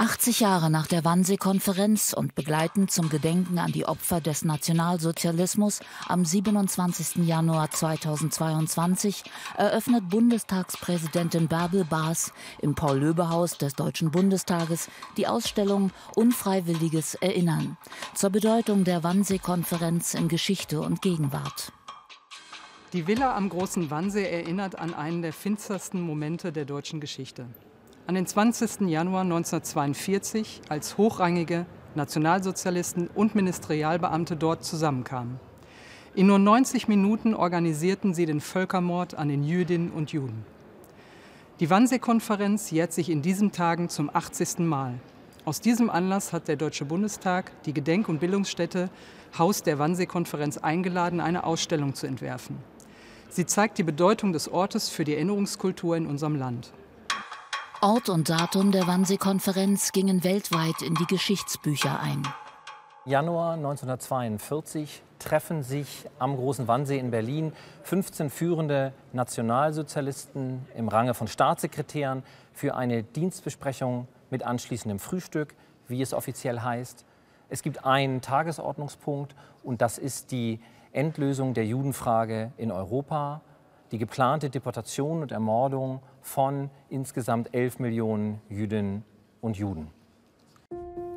80 Jahre nach der Wannsee-Konferenz und begleitend zum Gedenken an die Opfer des Nationalsozialismus am 27. Januar 2022 eröffnet Bundestagspräsidentin Bärbel Baas im Paul-Löbe-Haus des Deutschen Bundestages die Ausstellung Unfreiwilliges Erinnern zur Bedeutung der Wannsee-Konferenz in Geschichte und Gegenwart. Die Villa am Großen Wannsee erinnert an einen der finstersten Momente der deutschen Geschichte an den 20. Januar 1942, als hochrangige Nationalsozialisten und Ministerialbeamte dort zusammenkamen. In nur 90 Minuten organisierten sie den Völkermord an den Jüdinnen und Juden. Die Wannsee-Konferenz jährt sich in diesen Tagen zum 80. Mal. Aus diesem Anlass hat der Deutsche Bundestag die Gedenk- und Bildungsstätte Haus der Wannsee-Konferenz eingeladen, eine Ausstellung zu entwerfen. Sie zeigt die Bedeutung des Ortes für die Erinnerungskultur in unserem Land. Ort und Datum der Wannsee-Konferenz gingen weltweit in die Geschichtsbücher ein. Januar 1942 treffen sich am Großen Wannsee in Berlin 15 führende Nationalsozialisten im Range von Staatssekretären für eine Dienstbesprechung mit anschließendem Frühstück, wie es offiziell heißt. Es gibt einen Tagesordnungspunkt und das ist die Endlösung der Judenfrage in Europa die geplante Deportation und Ermordung von insgesamt 11 Millionen Jüdinnen und Juden.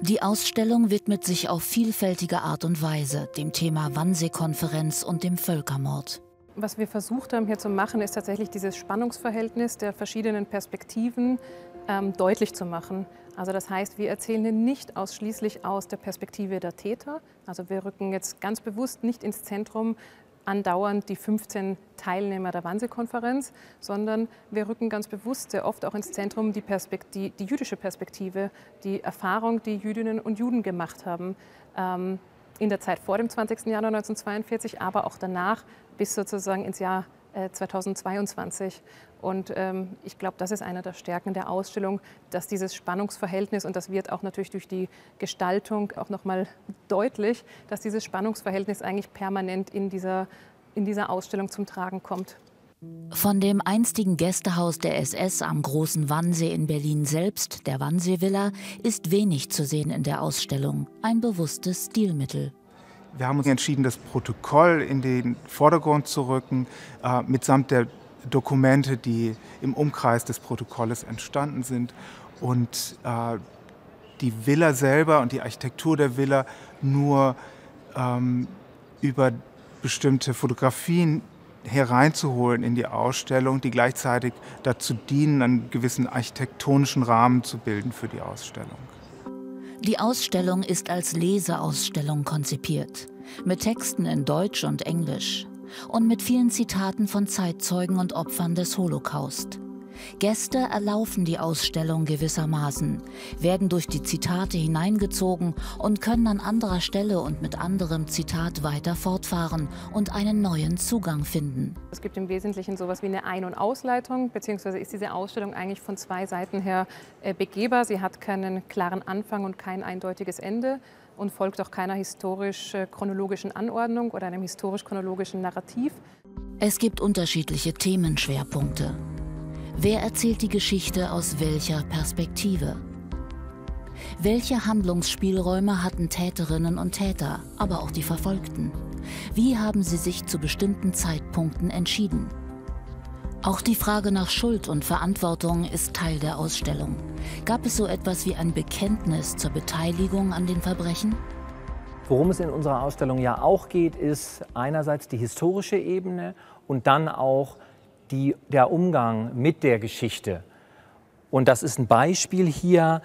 Die Ausstellung widmet sich auf vielfältige Art und Weise dem Thema Wannsee-Konferenz und dem Völkermord. Was wir versucht haben hier zu machen, ist tatsächlich dieses Spannungsverhältnis der verschiedenen Perspektiven ähm, deutlich zu machen. Also das heißt, wir erzählen nicht ausschließlich aus der Perspektive der Täter. Also wir rücken jetzt ganz bewusst nicht ins Zentrum andauernd die 15 Teilnehmer der Wannsee-Konferenz, sondern wir rücken ganz bewusst sehr oft auch ins Zentrum die, die, die jüdische Perspektive, die Erfahrung, die Jüdinnen und Juden gemacht haben. Ähm, in der Zeit vor dem 20. Januar 1942, aber auch danach bis sozusagen ins Jahr 2022. Äh, und ähm, ich glaube, das ist eine der Stärken der Ausstellung, dass dieses Spannungsverhältnis, und das wird auch natürlich durch die Gestaltung auch nochmal deutlich, dass dieses Spannungsverhältnis eigentlich permanent in dieser, in dieser Ausstellung zum Tragen kommt. Von dem einstigen Gästehaus der SS am Großen Wannsee in Berlin selbst, der Wannsee Villa, ist wenig zu sehen in der Ausstellung. Ein bewusstes Stilmittel. Wir haben uns entschieden, das Protokoll in den Vordergrund zu rücken, äh, mitsamt der Dokumente, die im Umkreis des Protokolles entstanden sind. Und äh, die Villa selber und die Architektur der Villa nur ähm, über bestimmte Fotografien hereinzuholen in die Ausstellung, die gleichzeitig dazu dienen, einen gewissen architektonischen Rahmen zu bilden für die Ausstellung. Die Ausstellung ist als Leseausstellung konzipiert, mit Texten in Deutsch und Englisch und mit vielen Zitaten von Zeitzeugen und Opfern des Holocaust. Gäste erlaufen die Ausstellung gewissermaßen, werden durch die Zitate hineingezogen und können an anderer Stelle und mit anderem Zitat weiter fortfahren und einen neuen Zugang finden. Es gibt im Wesentlichen sowas wie eine Ein- und Ausleitung, beziehungsweise ist diese Ausstellung eigentlich von zwei Seiten her äh, begehbar. Sie hat keinen klaren Anfang und kein eindeutiges Ende und folgt auch keiner historisch-chronologischen Anordnung oder einem historisch-chronologischen Narrativ. Es gibt unterschiedliche Themenschwerpunkte. Wer erzählt die Geschichte aus welcher Perspektive? Welche Handlungsspielräume hatten Täterinnen und Täter, aber auch die Verfolgten? Wie haben sie sich zu bestimmten Zeitpunkten entschieden? Auch die Frage nach Schuld und Verantwortung ist Teil der Ausstellung. Gab es so etwas wie ein Bekenntnis zur Beteiligung an den Verbrechen? Worum es in unserer Ausstellung ja auch geht, ist einerseits die historische Ebene und dann auch die, der Umgang mit der Geschichte. Und das ist ein Beispiel hier,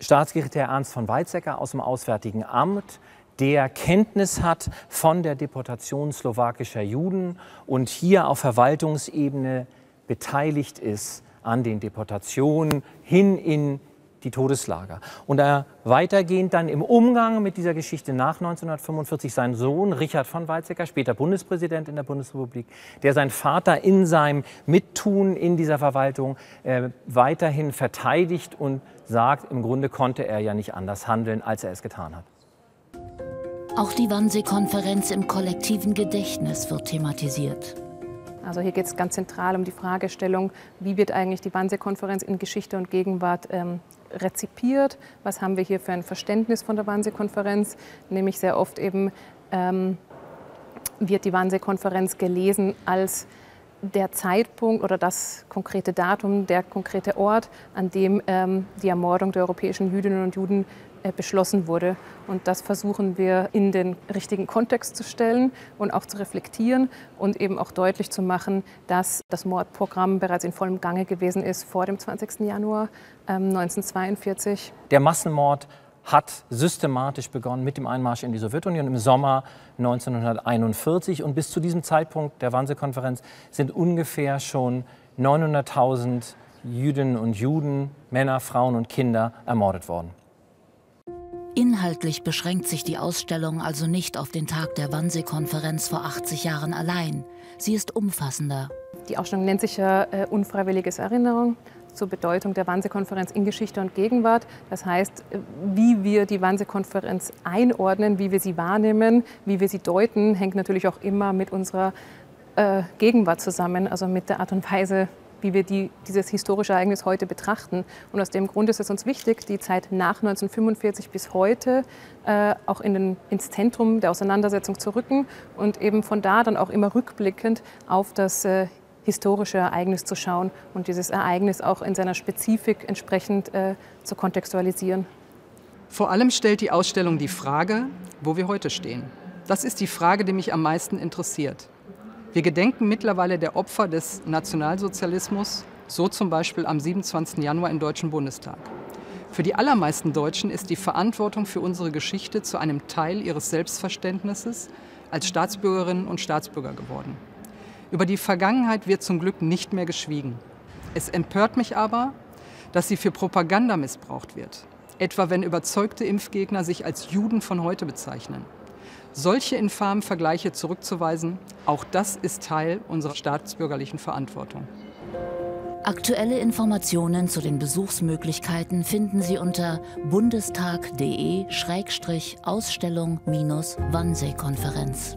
Staatssekretär Ernst von Weizsäcker aus dem Auswärtigen Amt, der Kenntnis hat von der Deportation slowakischer Juden und hier auf Verwaltungsebene beteiligt ist an den Deportationen hin in die Todeslager. Und er weitergehend dann im Umgang mit dieser Geschichte nach 1945 sein Sohn Richard von Weizsäcker, später Bundespräsident in der Bundesrepublik, der sein Vater in seinem Mittun in dieser Verwaltung äh, weiterhin verteidigt und sagt, im Grunde konnte er ja nicht anders handeln, als er es getan hat. Auch die Wannsee-Konferenz im kollektiven Gedächtnis wird thematisiert. Also hier geht es ganz zentral um die Fragestellung, wie wird eigentlich die Wannsee-Konferenz in Geschichte und Gegenwart ähm, rezipiert, was haben wir hier für ein Verständnis von der Wannsee-Konferenz, nämlich sehr oft eben ähm, wird die Wannsee-Konferenz gelesen als der Zeitpunkt oder das konkrete Datum, der konkrete Ort, an dem ähm, die Ermordung der europäischen Jüdinnen und Juden beschlossen wurde. Und das versuchen wir in den richtigen Kontext zu stellen und auch zu reflektieren und eben auch deutlich zu machen, dass das Mordprogramm bereits in vollem Gange gewesen ist vor dem 20. Januar ähm, 1942. Der Massenmord hat systematisch begonnen mit dem Einmarsch in die Sowjetunion im Sommer 1941. Und bis zu diesem Zeitpunkt der Wannsee-Konferenz sind ungefähr schon 900.000 Jüdinnen und Juden, Männer, Frauen und Kinder ermordet worden. Inhaltlich beschränkt sich die Ausstellung also nicht auf den Tag der Wannsee-Konferenz vor 80 Jahren allein. Sie ist umfassender. Die Ausstellung nennt sich ja äh, Unfreiwilliges Erinnerung zur Bedeutung der Wannsee-Konferenz in Geschichte und Gegenwart. Das heißt, wie wir die Wannsee-Konferenz einordnen, wie wir sie wahrnehmen, wie wir sie deuten, hängt natürlich auch immer mit unserer äh, Gegenwart zusammen, also mit der Art und Weise, wie wir die, dieses historische Ereignis heute betrachten. Und aus dem Grund ist es uns wichtig, die Zeit nach 1945 bis heute äh, auch in den, ins Zentrum der Auseinandersetzung zu rücken und eben von da dann auch immer rückblickend auf das äh, historische Ereignis zu schauen und dieses Ereignis auch in seiner Spezifik entsprechend äh, zu kontextualisieren. Vor allem stellt die Ausstellung die Frage, wo wir heute stehen. Das ist die Frage, die mich am meisten interessiert. Wir gedenken mittlerweile der Opfer des Nationalsozialismus, so zum Beispiel am 27. Januar im Deutschen Bundestag. Für die allermeisten Deutschen ist die Verantwortung für unsere Geschichte zu einem Teil ihres Selbstverständnisses als Staatsbürgerinnen und Staatsbürger geworden. Über die Vergangenheit wird zum Glück nicht mehr geschwiegen. Es empört mich aber, dass sie für Propaganda missbraucht wird. Etwa wenn überzeugte Impfgegner sich als Juden von heute bezeichnen. Solche infamen Vergleiche zurückzuweisen, auch das ist Teil unserer staatsbürgerlichen Verantwortung. Aktuelle Informationen zu den Besuchsmöglichkeiten finden Sie unter bundestag.de-ausstellung-Wannsee-Konferenz.